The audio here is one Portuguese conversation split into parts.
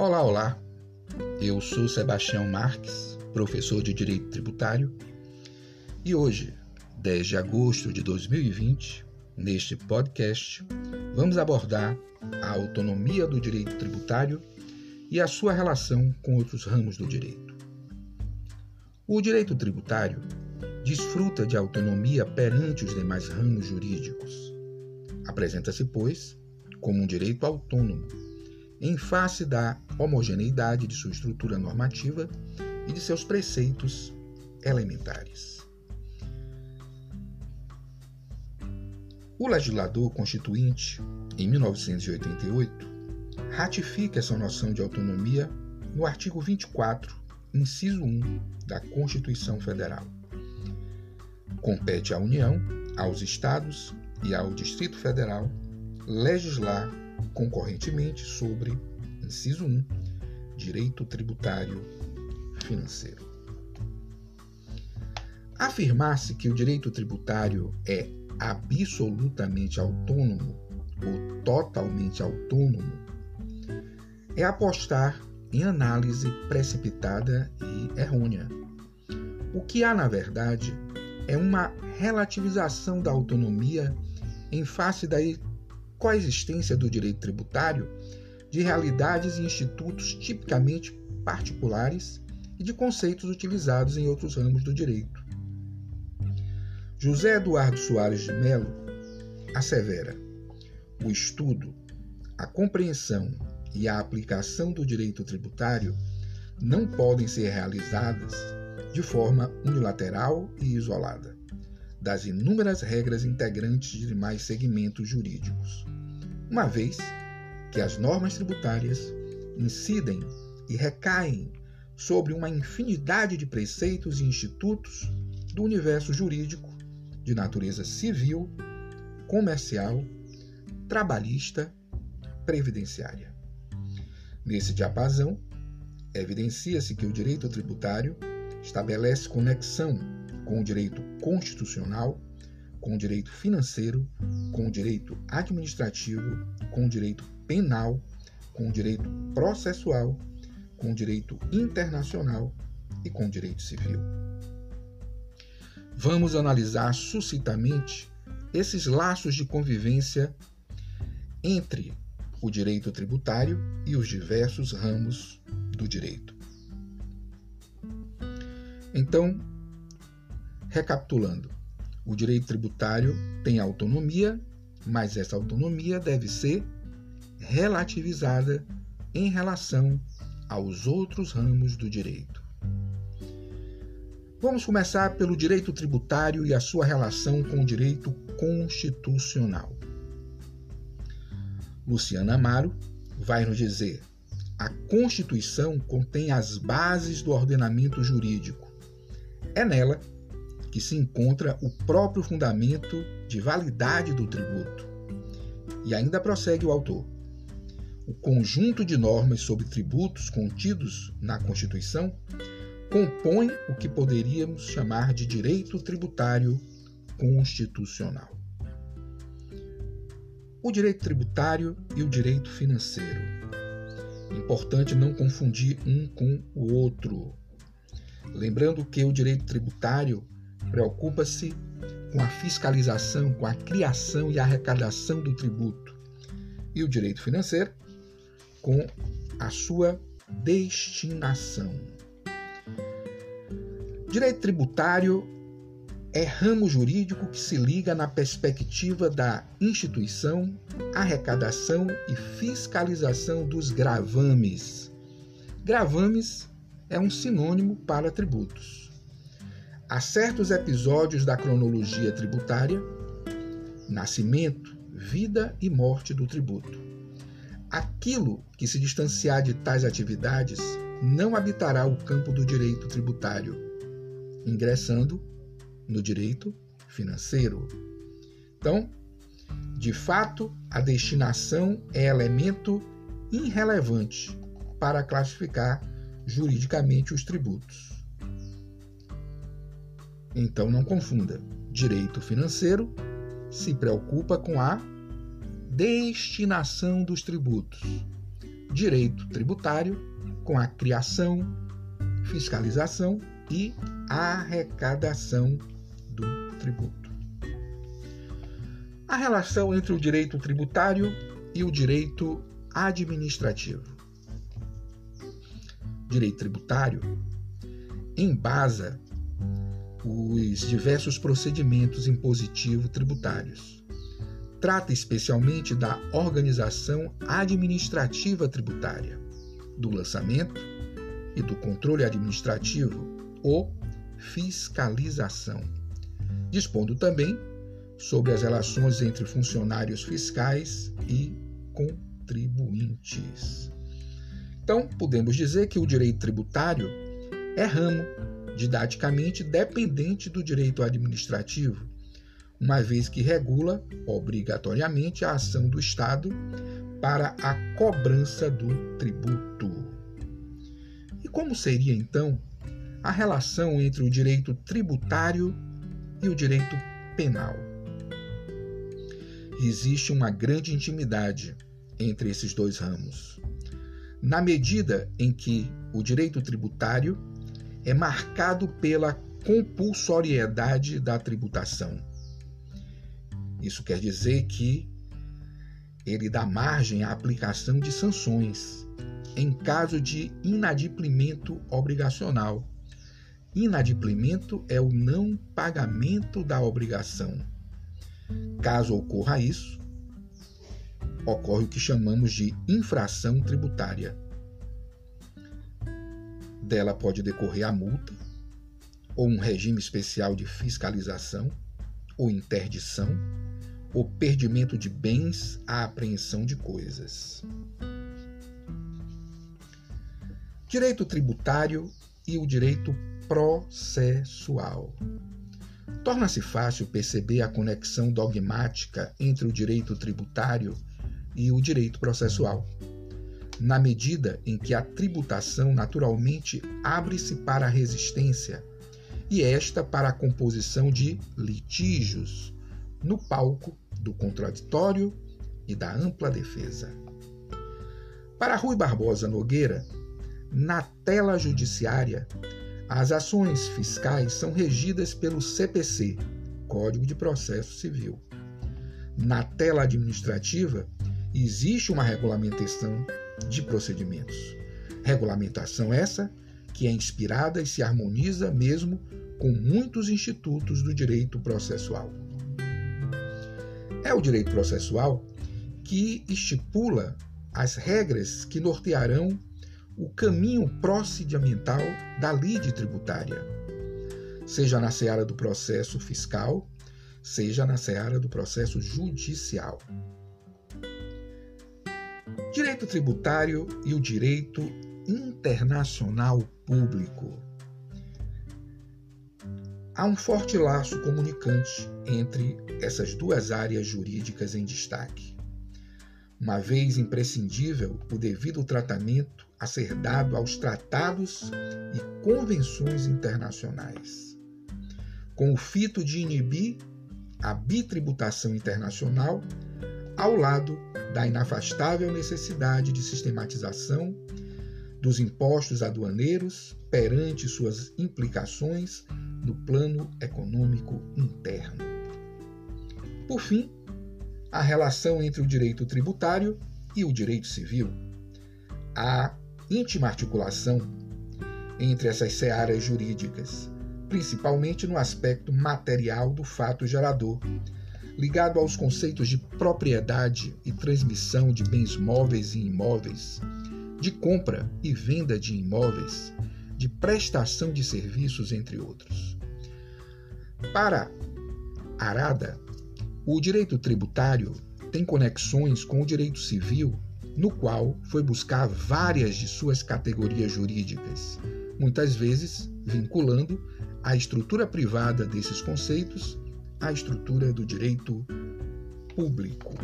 Olá, olá. Eu sou Sebastião Marques, professor de Direito Tributário, e hoje, 10 de agosto de 2020, neste podcast, vamos abordar a autonomia do direito tributário e a sua relação com outros ramos do direito. O direito tributário desfruta de autonomia perante os demais ramos jurídicos. Apresenta-se, pois, como um direito autônomo, em face da homogeneidade de sua estrutura normativa e de seus preceitos elementares. O legislador constituinte, em 1988, ratifica essa noção de autonomia no artigo 24, inciso 1 da Constituição Federal. Compete à União, aos Estados e ao Distrito Federal legislar concorrentemente sobre, inciso 1, direito tributário financeiro. Afirmar-se que o direito tributário é absolutamente autônomo ou totalmente autônomo é apostar em análise precipitada e errônea. O que há, na verdade, é uma relativização da autonomia em face da coexistência do direito tributário de realidades e institutos tipicamente particulares e de conceitos utilizados em outros ramos do direito. José Eduardo Soares de Mello assevera: o estudo, a compreensão e a aplicação do direito tributário não podem ser realizadas de forma unilateral e isolada das inúmeras regras integrantes de demais segmentos jurídicos, uma vez que as normas tributárias incidem e recaem sobre uma infinidade de preceitos e institutos do universo jurídico de natureza civil, comercial, trabalhista, previdenciária. Nesse diapasão, evidencia-se que o direito tributário estabelece conexão com o direito constitucional, com o direito financeiro, com o direito administrativo, com o direito penal, com o direito processual, com o direito internacional e com o direito civil. Vamos analisar sucintamente esses laços de convivência entre o direito tributário e os diversos ramos do direito. Então, recapitulando, o direito tributário tem autonomia, mas essa autonomia deve ser relativizada em relação aos outros ramos do direito. Vamos começar pelo direito tributário e a sua relação com o direito constitucional. Luciana Amaro vai nos dizer: a Constituição contém as bases do ordenamento jurídico. É nela que se encontra o próprio fundamento de validade do tributo. E ainda prossegue o autor. O conjunto de normas sobre tributos contidos na Constituição compõe o que poderíamos chamar de direito tributário constitucional o direito tributário e o direito financeiro. Importante não confundir um com o outro. Lembrando que o direito tributário preocupa-se com a fiscalização, com a criação e arrecadação do tributo, e o direito financeiro com a sua destinação. Direito tributário é ramo jurídico que se liga na perspectiva da instituição, arrecadação e fiscalização dos gravames. Gravames é um sinônimo para tributos. Há certos episódios da cronologia tributária, nascimento, vida e morte do tributo. Aquilo que se distanciar de tais atividades não habitará o campo do direito tributário, ingressando no direito financeiro. Então, de fato, a destinação é elemento irrelevante para classificar juridicamente os tributos. Então, não confunda. Direito financeiro se preocupa com a destinação dos tributos. direito tributário com a criação, fiscalização e arrecadação do tributo. A relação entre o direito tributário e o direito administrativo. Direito tributário embasa os diversos procedimentos impositivos tributários. Trata especialmente da organização administrativa tributária, do lançamento e do controle administrativo ou fiscalização, dispondo também sobre as relações entre funcionários fiscais e contribuintes. Então, podemos dizer que o direito tributário é ramo didaticamente dependente do direito administrativo, uma vez que regula obrigatoriamente a ação do Estado para a cobrança do tributo. E como seria então a relação entre o direito tributário e o direito penal? Existe uma grande intimidade entre esses dois ramos. Na medida em que o direito tributário é marcado pela compulsoriedade da tributação. Isso quer dizer que ele dá margem à aplicação de sanções em caso de inadimplimento obrigacional. Inadimplimento é o não pagamento da obrigação. Caso ocorra isso, ocorre o que chamamos de infração tributária. Dela pode decorrer a multa, ou um regime especial de fiscalização, ou interdição, ou perdimento de bens à apreensão de coisas. Direito tributário e o direito processual. Torna-se fácil perceber a conexão dogmática entre o direito tributário e o direito processual na medida em que a tributação naturalmente abre-se para a resistência e esta para a composição de litígios no palco do contraditório e da ampla defesa. Para Rui Barbosa Nogueira, na tela judiciária, as ações fiscais são regidas pelo CPC, Código de Processo Civil. Na tela administrativa, existe uma regulamentação de procedimentos. Regulamentação essa que é inspirada e se harmoniza mesmo com muitos institutos do direito processual. É o direito processual que estipula as regras que nortearão o caminho procedimental da lide tributária, seja na seara do processo fiscal, seja na seara do processo judicial. Direito tributário e o direito internacional público. Há um forte laço comunicante entre essas duas áreas jurídicas em destaque. Uma vez imprescindível o devido tratamento a ser dado aos tratados e convenções internacionais, com o fito de inibir a bitributação internacional ao lado da inafastável necessidade de sistematização dos impostos aduaneiros perante suas implicações no plano econômico interno. Por fim, a relação entre o direito tributário e o direito civil. A íntima articulação entre essas searas jurídicas, principalmente no aspecto material do fato gerador, ligado aos conceitos de propriedade e transmissão de bens móveis e imóveis, de compra e venda de imóveis, de prestação de serviços, entre outros. Para Arada, o direito tributário tem conexões com o direito civil, no qual foi buscar várias de suas categorias jurídicas, muitas vezes vinculando a estrutura privada desses conceitos a estrutura do direito público.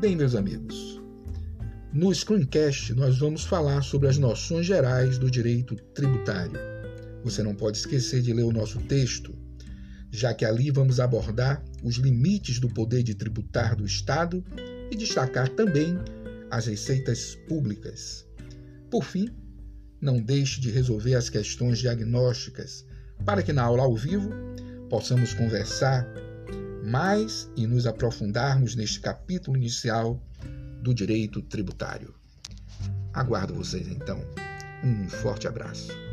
Bem, meus amigos, no Screencast nós vamos falar sobre as noções gerais do direito tributário. Você não pode esquecer de ler o nosso texto, já que ali vamos abordar os limites do poder de tributar do Estado e destacar também as receitas públicas. Por fim, não deixe de resolver as questões diagnósticas para que na aula ao vivo possamos conversar mais e nos aprofundarmos neste capítulo inicial do direito tributário. Aguardo vocês então. Um forte abraço.